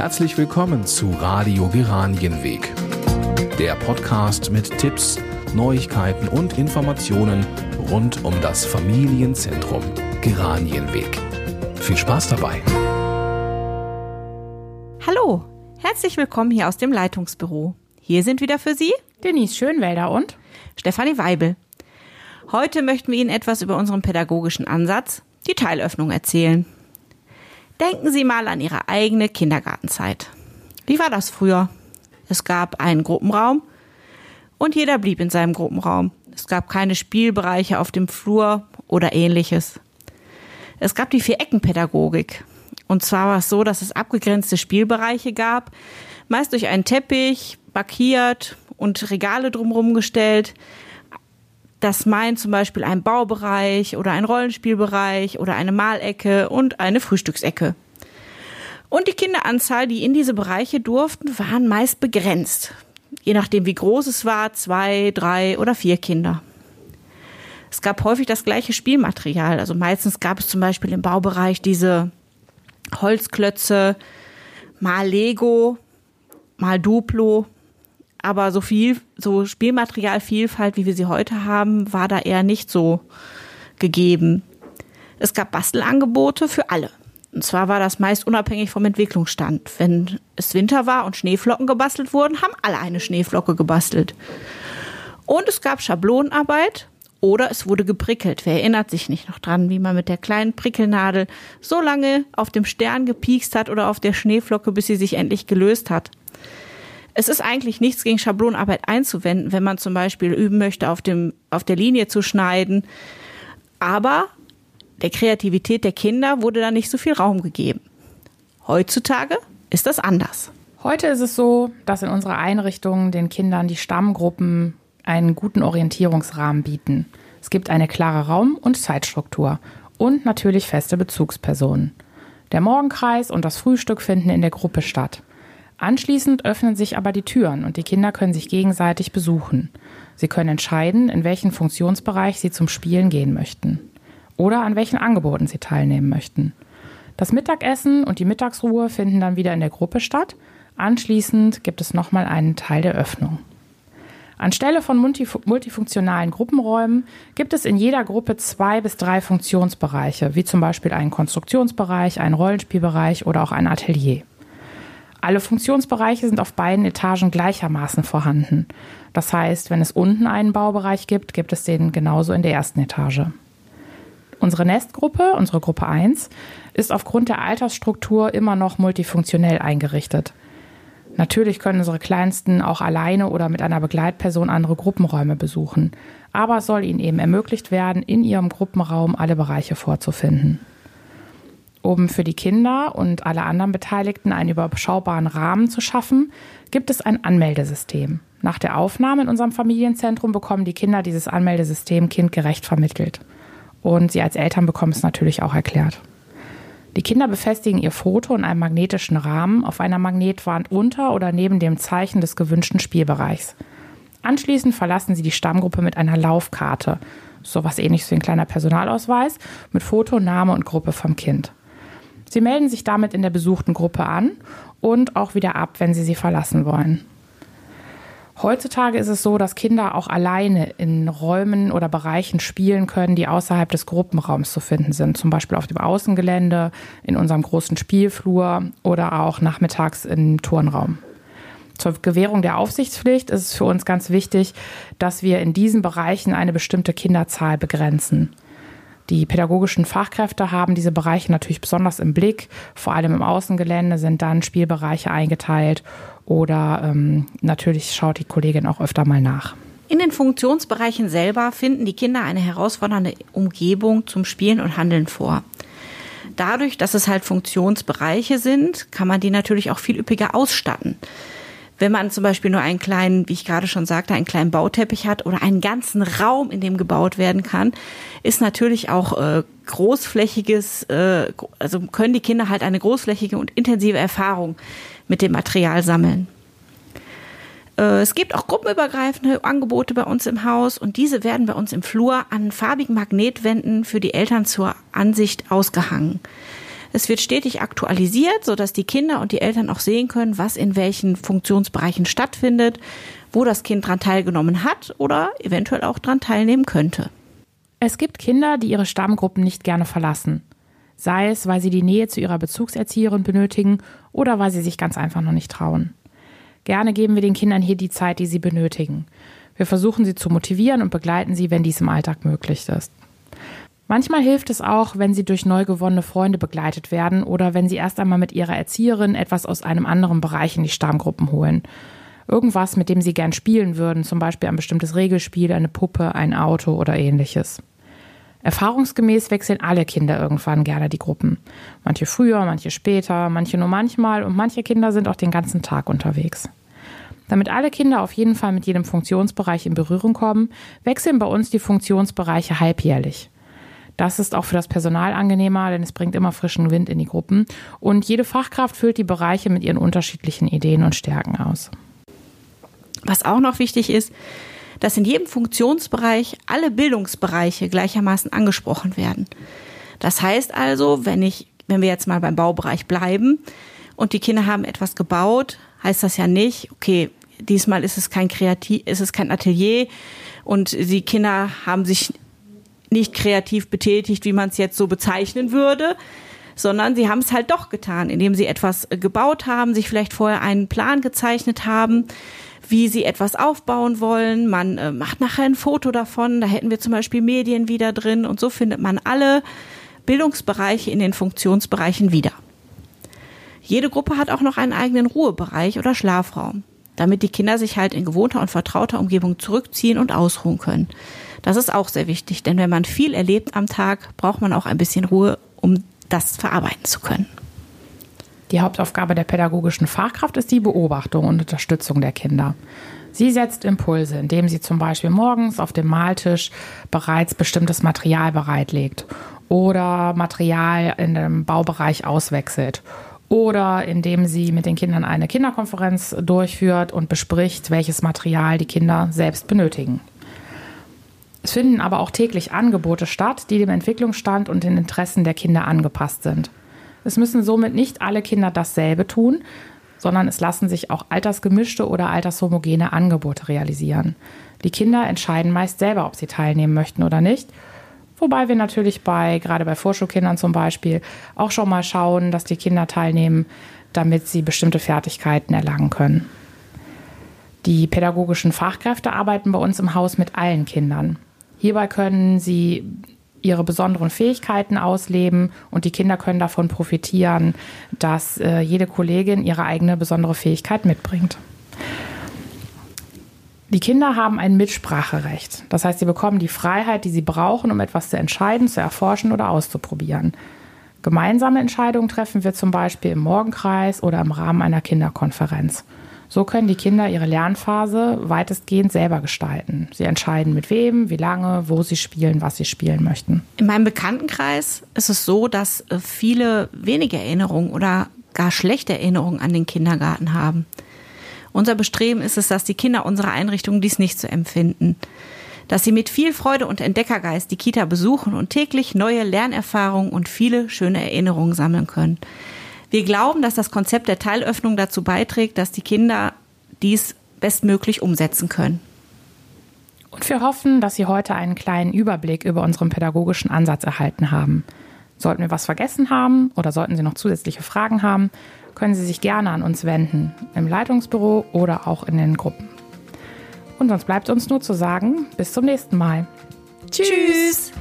Herzlich willkommen zu Radio Geranienweg, der Podcast mit Tipps, Neuigkeiten und Informationen rund um das Familienzentrum Geranienweg. Viel Spaß dabei! Hallo, herzlich willkommen hier aus dem Leitungsbüro. Hier sind wieder für Sie Denise Schönwälder und Stefanie Weibel. Heute möchten wir Ihnen etwas über unseren pädagogischen Ansatz, die Teilöffnung, erzählen. Denken Sie mal an Ihre eigene Kindergartenzeit. Wie war das früher? Es gab einen Gruppenraum und jeder blieb in seinem Gruppenraum. Es gab keine Spielbereiche auf dem Flur oder ähnliches. Es gab die Vier-Ecken-Pädagogik. Und zwar war es so, dass es abgegrenzte Spielbereiche gab, meist durch einen Teppich, markiert und Regale drumherum gestellt, das meint zum Beispiel ein Baubereich oder ein Rollenspielbereich oder eine Malecke und eine Frühstücksecke. Und die Kinderanzahl, die in diese Bereiche durften, waren meist begrenzt. Je nachdem, wie groß es war, zwei, drei oder vier Kinder. Es gab häufig das gleiche Spielmaterial. Also meistens gab es zum Beispiel im Baubereich diese Holzklötze, mal Lego, mal Duplo aber so viel, so Spielmaterialvielfalt, wie wir sie heute haben, war da eher nicht so gegeben. Es gab Bastelangebote für alle. Und zwar war das meist unabhängig vom Entwicklungsstand. Wenn es Winter war und Schneeflocken gebastelt wurden, haben alle eine Schneeflocke gebastelt. Und es gab Schablonenarbeit oder es wurde geprickelt. Wer erinnert sich nicht noch dran, wie man mit der kleinen Prickelnadel so lange auf dem Stern gepiekst hat oder auf der Schneeflocke, bis sie sich endlich gelöst hat? Es ist eigentlich nichts gegen Schablonarbeit einzuwenden, wenn man zum Beispiel üben möchte, auf, dem, auf der Linie zu schneiden. Aber der Kreativität der Kinder wurde da nicht so viel Raum gegeben. Heutzutage ist das anders. Heute ist es so, dass in unserer Einrichtung den Kindern die Stammgruppen einen guten Orientierungsrahmen bieten. Es gibt eine klare Raum- und Zeitstruktur und natürlich feste Bezugspersonen. Der Morgenkreis und das Frühstück finden in der Gruppe statt. Anschließend öffnen sich aber die Türen und die Kinder können sich gegenseitig besuchen. Sie können entscheiden, in welchen Funktionsbereich sie zum Spielen gehen möchten oder an welchen Angeboten sie teilnehmen möchten. Das Mittagessen und die Mittagsruhe finden dann wieder in der Gruppe statt. Anschließend gibt es nochmal einen Teil der Öffnung. Anstelle von multifunktionalen Gruppenräumen gibt es in jeder Gruppe zwei bis drei Funktionsbereiche, wie zum Beispiel einen Konstruktionsbereich, einen Rollenspielbereich oder auch ein Atelier. Alle Funktionsbereiche sind auf beiden Etagen gleichermaßen vorhanden. Das heißt, wenn es unten einen Baubereich gibt, gibt es den genauso in der ersten Etage. Unsere Nestgruppe, unsere Gruppe 1, ist aufgrund der Altersstruktur immer noch multifunktionell eingerichtet. Natürlich können unsere Kleinsten auch alleine oder mit einer Begleitperson andere Gruppenräume besuchen, aber es soll ihnen eben ermöglicht werden, in ihrem Gruppenraum alle Bereiche vorzufinden. Um für die Kinder und alle anderen Beteiligten einen überschaubaren Rahmen zu schaffen, gibt es ein Anmeldesystem. Nach der Aufnahme in unserem Familienzentrum bekommen die Kinder dieses Anmeldesystem kindgerecht vermittelt. Und sie als Eltern bekommen es natürlich auch erklärt. Die Kinder befestigen ihr Foto in einem magnetischen Rahmen auf einer Magnetwand unter oder neben dem Zeichen des gewünschten Spielbereichs. Anschließend verlassen sie die Stammgruppe mit einer Laufkarte, sowas ähnliches wie ein kleiner Personalausweis, mit Foto, Name und Gruppe vom Kind. Sie melden sich damit in der besuchten Gruppe an und auch wieder ab, wenn sie sie verlassen wollen. Heutzutage ist es so, dass Kinder auch alleine in Räumen oder Bereichen spielen können, die außerhalb des Gruppenraums zu finden sind. Zum Beispiel auf dem Außengelände, in unserem großen Spielflur oder auch nachmittags im Turnraum. Zur Gewährung der Aufsichtspflicht ist es für uns ganz wichtig, dass wir in diesen Bereichen eine bestimmte Kinderzahl begrenzen. Die pädagogischen Fachkräfte haben diese Bereiche natürlich besonders im Blick. Vor allem im Außengelände sind dann Spielbereiche eingeteilt oder ähm, natürlich schaut die Kollegin auch öfter mal nach. In den Funktionsbereichen selber finden die Kinder eine herausfordernde Umgebung zum Spielen und Handeln vor. Dadurch, dass es halt Funktionsbereiche sind, kann man die natürlich auch viel üppiger ausstatten. Wenn man zum Beispiel nur einen kleinen, wie ich gerade schon sagte, einen kleinen Bauteppich hat oder einen ganzen Raum, in dem gebaut werden kann, ist natürlich auch äh, großflächiges, äh, also können die Kinder halt eine großflächige und intensive Erfahrung mit dem Material sammeln. Äh, es gibt auch gruppenübergreifende Angebote bei uns im Haus und diese werden bei uns im Flur an farbigen Magnetwänden für die Eltern zur Ansicht ausgehangen. Es wird stetig aktualisiert, sodass die Kinder und die Eltern auch sehen können, was in welchen Funktionsbereichen stattfindet, wo das Kind dran teilgenommen hat oder eventuell auch dran teilnehmen könnte. Es gibt Kinder, die ihre Stammgruppen nicht gerne verlassen. Sei es, weil sie die Nähe zu ihrer Bezugserzieherin benötigen oder weil sie sich ganz einfach noch nicht trauen. Gerne geben wir den Kindern hier die Zeit, die sie benötigen. Wir versuchen sie zu motivieren und begleiten sie, wenn dies im Alltag möglich ist. Manchmal hilft es auch, wenn sie durch neu gewonnene Freunde begleitet werden oder wenn sie erst einmal mit ihrer Erzieherin etwas aus einem anderen Bereich in die Stammgruppen holen. Irgendwas, mit dem sie gern spielen würden, zum Beispiel ein bestimmtes Regelspiel, eine Puppe, ein Auto oder ähnliches. Erfahrungsgemäß wechseln alle Kinder irgendwann gerne die Gruppen. Manche früher, manche später, manche nur manchmal und manche Kinder sind auch den ganzen Tag unterwegs. Damit alle Kinder auf jeden Fall mit jedem Funktionsbereich in Berührung kommen, wechseln bei uns die Funktionsbereiche halbjährlich. Das ist auch für das Personal angenehmer, denn es bringt immer frischen Wind in die Gruppen und jede Fachkraft füllt die Bereiche mit ihren unterschiedlichen Ideen und Stärken aus. Was auch noch wichtig ist, dass in jedem Funktionsbereich alle Bildungsbereiche gleichermaßen angesprochen werden. Das heißt also, wenn ich, wenn wir jetzt mal beim Baubereich bleiben und die Kinder haben etwas gebaut, heißt das ja nicht, okay, diesmal ist es kein Kreativ, ist es kein Atelier und die Kinder haben sich nicht kreativ betätigt, wie man es jetzt so bezeichnen würde, sondern sie haben es halt doch getan, indem sie etwas gebaut haben, sich vielleicht vorher einen Plan gezeichnet haben, wie sie etwas aufbauen wollen. Man äh, macht nachher ein Foto davon. Da hätten wir zum Beispiel Medien wieder drin. Und so findet man alle Bildungsbereiche in den Funktionsbereichen wieder. Jede Gruppe hat auch noch einen eigenen Ruhebereich oder Schlafraum, damit die Kinder sich halt in gewohnter und vertrauter Umgebung zurückziehen und ausruhen können. Das ist auch sehr wichtig, denn wenn man viel erlebt am Tag, braucht man auch ein bisschen Ruhe, um das verarbeiten zu können. Die Hauptaufgabe der pädagogischen Fachkraft ist die Beobachtung und Unterstützung der Kinder. Sie setzt Impulse, indem sie zum Beispiel morgens auf dem Maltisch bereits bestimmtes Material bereitlegt oder Material in dem Baubereich auswechselt oder indem sie mit den Kindern eine Kinderkonferenz durchführt und bespricht, welches Material die Kinder selbst benötigen. Es finden aber auch täglich Angebote statt, die dem Entwicklungsstand und den Interessen der Kinder angepasst sind. Es müssen somit nicht alle Kinder dasselbe tun, sondern es lassen sich auch altersgemischte oder altershomogene Angebote realisieren. Die Kinder entscheiden meist selber, ob sie teilnehmen möchten oder nicht. Wobei wir natürlich bei, gerade bei Vorschulkindern zum Beispiel, auch schon mal schauen, dass die Kinder teilnehmen, damit sie bestimmte Fertigkeiten erlangen können. Die pädagogischen Fachkräfte arbeiten bei uns im Haus mit allen Kindern. Hierbei können sie ihre besonderen Fähigkeiten ausleben und die Kinder können davon profitieren, dass äh, jede Kollegin ihre eigene besondere Fähigkeit mitbringt. Die Kinder haben ein Mitspracherecht. Das heißt, sie bekommen die Freiheit, die sie brauchen, um etwas zu entscheiden, zu erforschen oder auszuprobieren. Gemeinsame Entscheidungen treffen wir zum Beispiel im Morgenkreis oder im Rahmen einer Kinderkonferenz. So können die Kinder ihre Lernphase weitestgehend selber gestalten. Sie entscheiden mit wem, wie lange, wo sie spielen, was sie spielen möchten. In meinem Bekanntenkreis ist es so, dass äh, viele wenige Erinnerungen oder gar schlechte Erinnerungen an den Kindergarten haben. Unser Bestreben ist es, dass die Kinder unserer Einrichtung dies nicht so empfinden. Dass sie mit viel Freude und Entdeckergeist die Kita besuchen und täglich neue Lernerfahrungen und viele schöne Erinnerungen sammeln können. Wir glauben, dass das Konzept der Teilöffnung dazu beiträgt, dass die Kinder dies bestmöglich umsetzen können. Und wir hoffen, dass Sie heute einen kleinen Überblick über unseren pädagogischen Ansatz erhalten haben. Sollten wir was vergessen haben oder sollten Sie noch zusätzliche Fragen haben, können Sie sich gerne an uns wenden, im Leitungsbüro oder auch in den Gruppen. Und sonst bleibt uns nur zu sagen, bis zum nächsten Mal. Tschüss.